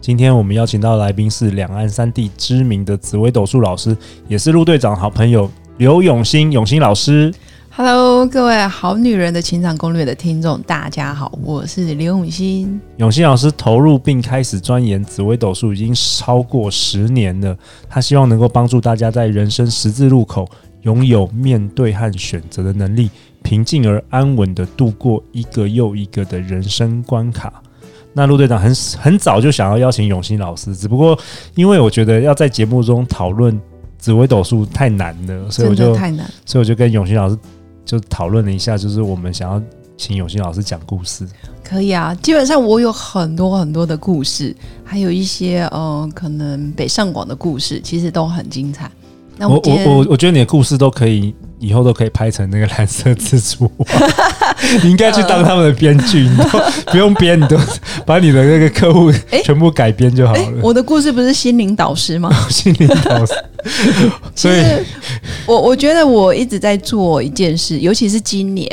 今天我们邀请到的来宾是两岸三地知名的紫微斗数老师，也是陆队长好朋友刘永新永新老师。Hello，各位好女人的情场攻略的听众，大家好，我是刘永新。永新老师投入并开始钻研紫微斗数已经超过十年了，他希望能够帮助大家在人生十字路口拥有面对和选择的能力，平静而安稳地度过一个又一个的人生关卡。那陆队长很很早就想要邀请永新老师，只不过因为我觉得要在节目中讨论紫微斗数太难了，所以我就太难，所以我就跟永新老师就讨论了一下，就是我们想要请永新老师讲故事。可以啊，基本上我有很多很多的故事，还有一些呃可能北上广的故事，其实都很精彩。那我我我我觉得你的故事都可以。以后都可以拍成那个蓝色蜘蛛网，你应该去当他们的编剧，你都 不用编，你都把你的那个客户全部改编就好了。欸欸。我的故事不是心灵导师吗？心灵导师。所以，我我觉得我一直在做一件事，尤其是今年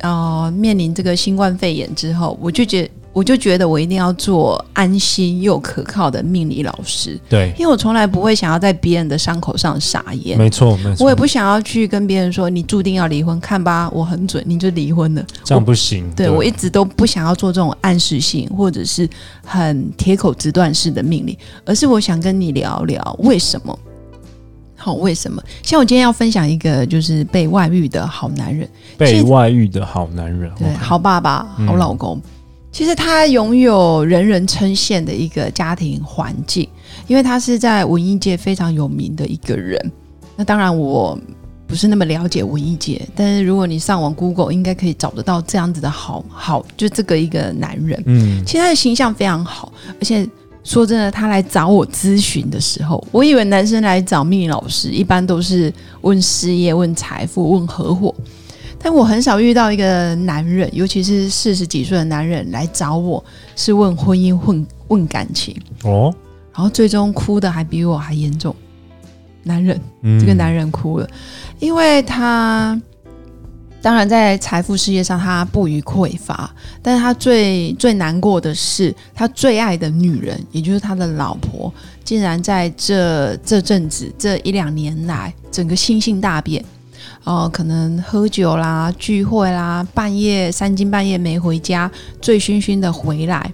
啊，呃，面临这个新冠肺炎之后，我就觉得。我就觉得我一定要做安心又可靠的命理老师，对，因为我从来不会想要在别人的伤口上撒盐，没错，没错，我也不想要去跟别人说你注定要离婚，看吧，我很准，你就离婚了，这样不行。对，对，我一直都不想要做这种暗示性或者是很铁口直断式的命理，而是我想跟你聊聊为什么，好，为什么？像我今天要分享一个，就是被外遇的好男人，被外遇的好男人，对，好爸爸，好老公。嗯其实他拥有人人称羡的一个家庭环境，因为他是在文艺界非常有名的一个人。那当然我不是那么了解文艺界，但是如果你上网 Google，应该可以找得到这样子的好好，就这个一个男人。嗯，其实他的形象非常好，而且说真的，他来找我咨询的时候，我以为男生来找命理老师一般都是问事业、问财富、问合伙。但我很少遇到一个男人，尤其是四十几岁的男人来找我，是问婚姻、问问感情哦，然后最终哭的还比我还严重。男人，嗯、这个男人哭了，因为他当然在财富事业上他不虞匮乏，但是他最最难过的是，他最爱的女人，也就是他的老婆，竟然在这这阵子这一两年来，整个心性大变。哦、呃，可能喝酒啦、聚会啦，半夜三更半夜没回家，醉醺醺的回来，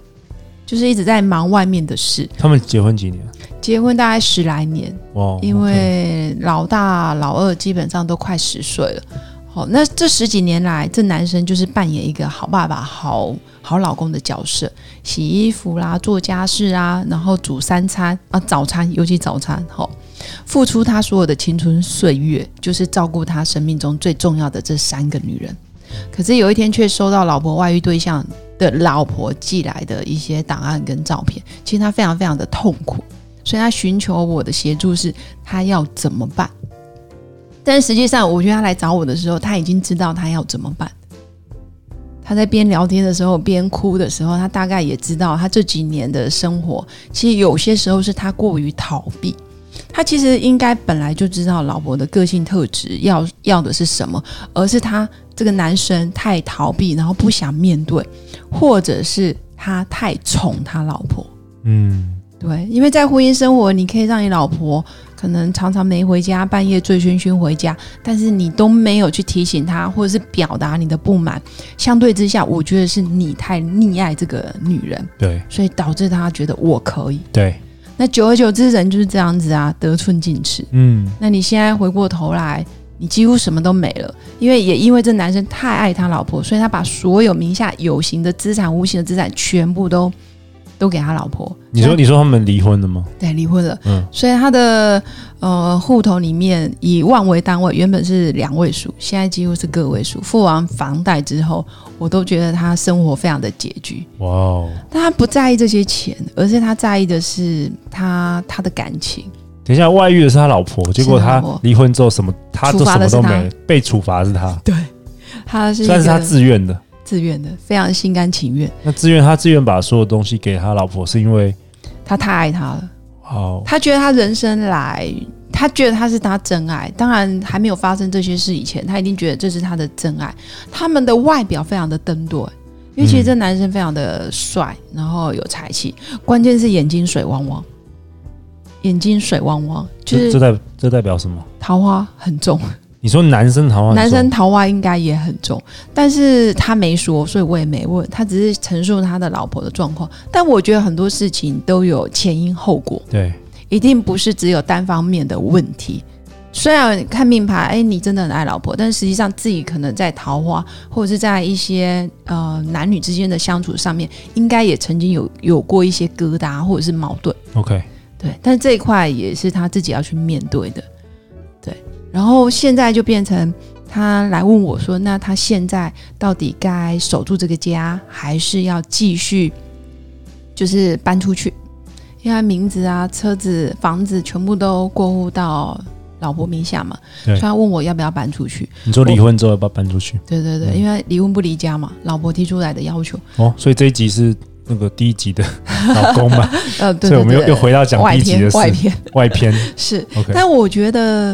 就是一直在忙外面的事。他们结婚几年？结婚大概十来年。哇，因为老大、老二基本上都快十岁了。好，那这十几年来，这男生就是扮演一个好爸爸、好好老公的角色，洗衣服啦、做家事啊，然后煮三餐啊，早餐尤其早餐，好。付出他所有的青春岁月，就是照顾他生命中最重要的这三个女人。可是有一天，却收到老婆外遇对象的老婆寄来的一些档案跟照片，其实他非常非常的痛苦，所以他寻求我的协助，是他要怎么办？但实际上，我觉得他来找我的时候，他已经知道他要怎么办。他在边聊天的时候边哭的时候，他大概也知道，他这几年的生活，其实有些时候是他过于逃避。他其实应该本来就知道老婆的个性特质要要的是什么，而是他这个男生太逃避，然后不想面对，或者是他太宠他老婆。嗯，对，因为在婚姻生活，你可以让你老婆可能常常没回家，半夜醉醺醺回家，但是你都没有去提醒他，或者是表达你的不满。相对之下，我觉得是你太溺爱这个女人，对，所以导致他觉得我可以，对。那久而久之，人就是这样子啊，得寸进尺。嗯，那你现在回过头来，你几乎什么都没了，因为也因为这男生太爱他老婆，所以他把所有名下有形的资产、无形的资产全部都。都给他老婆。你说，你说他们离婚了吗？对，离婚了。嗯，所以他的呃户头里面以万为单位，原本是两位数，现在几乎是个位数。付完房贷之后，我都觉得他生活非常的拮据。哇哦！但他不在意这些钱，而是他在意的是他他的感情。等一下，外遇的是他老婆，结果他离婚之后什么，他都什么都没，被处罚是他。对，他是算是他自愿的，自愿的，非常心甘情愿。那自愿，他自愿把所有东西给他老婆，是因为他太爱他了。好，他觉得他人生来，他觉得他是他真爱。当然，还没有发生这些事以前，他一定觉得这是他的真爱。他们的外表非常的登对，因为其实这男生非常的帅，然后有才气，关键是眼睛水汪汪。眼睛水汪汪，就是这代这代表什么？桃花很重。你说男生桃花，男生桃花应该也很重，但是他没说，所以我也没问。他只是陈述他的老婆的状况。但我觉得很多事情都有前因后果，对，一定不是只有单方面的问题。虽然看命牌，哎，你真的很爱老婆，但实际上自己可能在桃花或者是在一些呃男女之间的相处上面，应该也曾经有有过一些疙瘩或者是矛盾。OK。对，但是这一块也是他自己要去面对的，对。然后现在就变成他来问我说：“那他现在到底该守住这个家，还是要继续就是搬出去？因为他名字啊、车子、房子全部都过户到老婆名下嘛，所以他问我要不要搬出去。你说离婚之后要不要搬出去？对对对，嗯、因为离婚不离家嘛，老婆提出来的要求。哦，所以这一集是。那个第一集的老公嘛，呃，对，对，对，所以我们又又回到讲第一集的事，外篇，外篇 是。但我觉得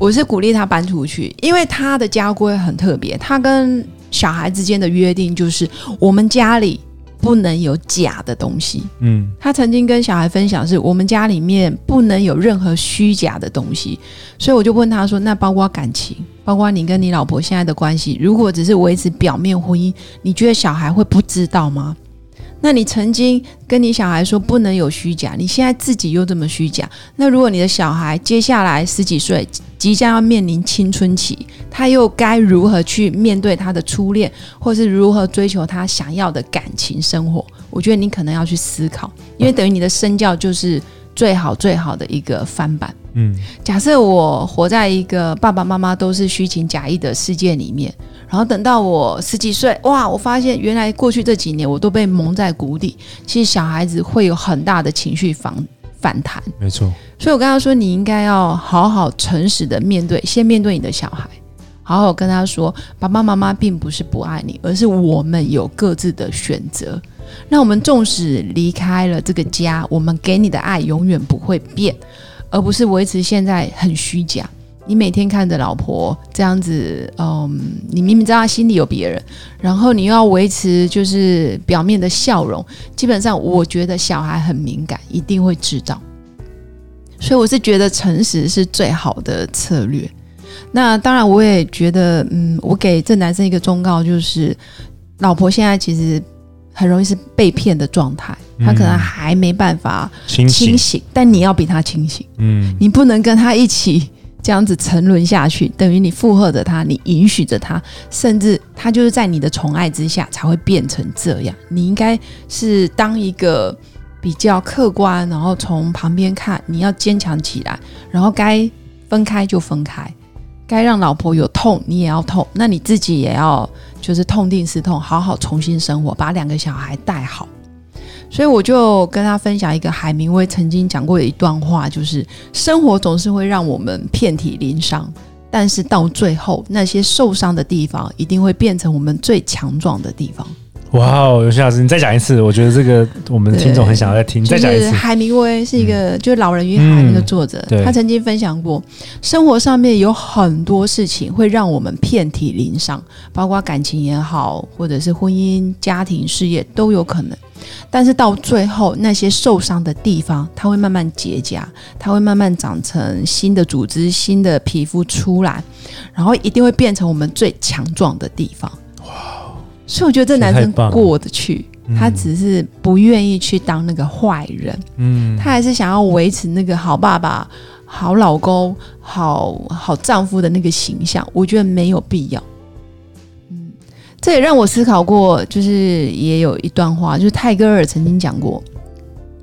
我是鼓励他搬出去，因为他的家规很特别，他跟小孩之间的约定就是我们家里不能有假的东西。嗯，他曾经跟小孩分享是我们家里面不能有任何虚假的东西，所以我就问他说：“那包括感情，包括你跟你老婆现在的关系，如果只是维持表面婚姻，你觉得小孩会不知道吗？”那你曾经跟你小孩说不能有虚假，你现在自己又这么虚假，那如果你的小孩接下来十几岁，即将要面临青春期，他又该如何去面对他的初恋，或是如何追求他想要的感情生活？我觉得你可能要去思考，因为等于你的身教就是最好最好的一个翻版。嗯，假设我活在一个爸爸妈妈都是虚情假意的世界里面。然后等到我十几岁，哇！我发现原来过去这几年我都被蒙在鼓里。其实小孩子会有很大的情绪反 反弹，没错。所以我跟他说，你应该要好好诚实的面对，先面对你的小孩，好好跟他说，爸爸妈妈并不是不爱你，而是我们有各自的选择。那我们纵使离开了这个家，我们给你的爱永远不会变，而不是维持现在很虚假。你每天看着老婆这样子，嗯，你明明知道他心里有别人，然后你又要维持就是表面的笑容，基本上我觉得小孩很敏感，一定会知道。所以我是觉得诚实是最好的策略。那当然，我也觉得，嗯，我给这男生一个忠告，就是老婆现在其实很容易是被骗的状态，他可能还没办法清醒，清醒，但你要比他清醒，嗯，你不能跟他一起。这样子沉沦下去，等于你附和着他，你允许着他，甚至他就是在你的宠爱之下才会变成这样。你应该是当一个比较客观，然后从旁边看，你要坚强起来，然后该分开就分开，该让老婆有痛你也要痛，那你自己也要就是痛定思痛，好好重新生活，把两个小孩带好。所以我就跟他分享一个海明威曾经讲过的一段话，就是生活总是会让我们遍体鳞伤，但是到最后，那些受伤的地方一定会变成我们最强壮的地方。哇哦，尤其老师，你再讲一次，我觉得这个我们听众很想要再听。再讲一次，海明威是一个、嗯、就是《老人与海》那个作者，嗯、他曾经分享过，生活上面有很多事情会让我们遍体鳞伤，包括感情也好，或者是婚姻、家庭、事业都有可能。但是到最后，那些受伤的地方，它会慢慢结痂，它会慢慢长成新的组织、新的皮肤出来，然后一定会变成我们最强壮的地方。所以我觉得这男生过得去，他只是不愿意去当那个坏人，嗯，他还是想要维持那个好爸爸、好老公、好好丈夫的那个形象。我觉得没有必要。嗯，这也让我思考过，就是也有一段话，就是泰戈尔曾经讲过：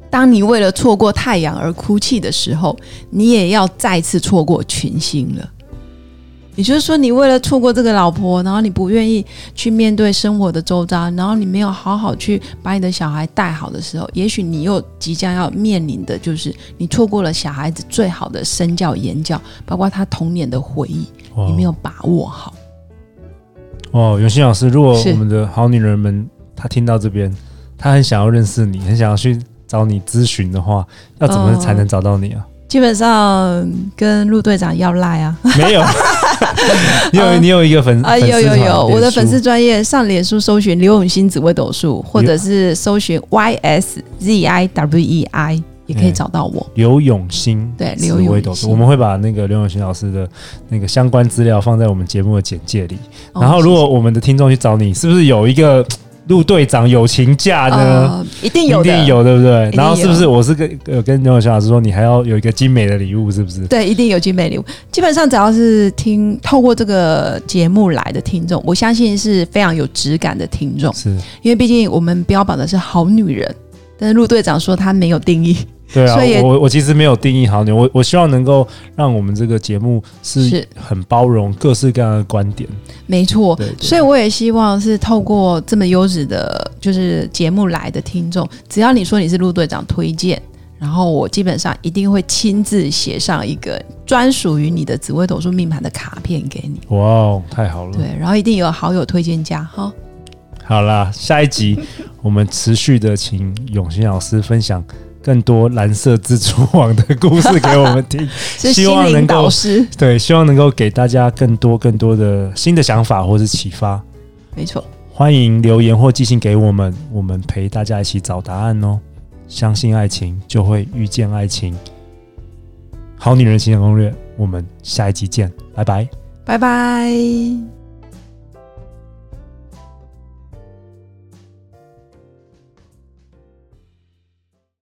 当你为了错过太阳而哭泣的时候，你也要再次错过群星了。也就是说，你为了错过这个老婆，然后你不愿意去面对生活的周遭，然后你没有好好去把你的小孩带好的时候，也许你又即将要面临的就是你错过了小孩子最好的身教言教，包括他童年的回忆，你没有把握好。哦，永新老师，如果我们的好女人们她听到这边，她很想要认识你，很想要去找你咨询的话，要怎么才能找到你啊？基本上跟陆队长要赖啊，没有，你有你有一个粉啊，有有有，我的粉丝专业上脸书搜寻刘永新紫微斗数，或者是搜寻 Y S Z I W E I 也可以找到我。刘永新对刘永新，我们会把那个刘永新老师的那个相关资料放在我们节目的简介里。然后，如果我们的听众去找你，是不是有一个？陆队长友情价呢、呃？一定有，一定有，对不对？然后是不是我是跟有跟牛永新老师说，你还要有一个精美的礼物，是不是？对，一定有精美礼物。基本上只要是听透过这个节目来的听众，我相信是非常有质感的听众，是因为毕竟我们标榜的是好女人，但是陆队长说他没有定义。对啊，我我其实没有定义好你，我我希望能够让我们这个节目是很包容各式各样的观点。没错，所以我也希望是透过这么优质的，就是节目来的听众，只要你说你是陆队长推荐，然后我基本上一定会亲自写上一个专属于你的紫微斗数命盘的卡片给你。哇哦，太好了！对，然后一定有好友推荐价哈。好啦，下一集我们持续的请永新老师分享。更多蓝色蜘蛛网的故事给我们听，希望能够对，希望能够给大家更多更多的新的想法或是启发。没错，欢迎留言或寄信给我们，我们陪大家一起找答案哦。相信爱情，就会遇见爱情。好女人情感攻略，我们下一集见，拜拜，拜拜。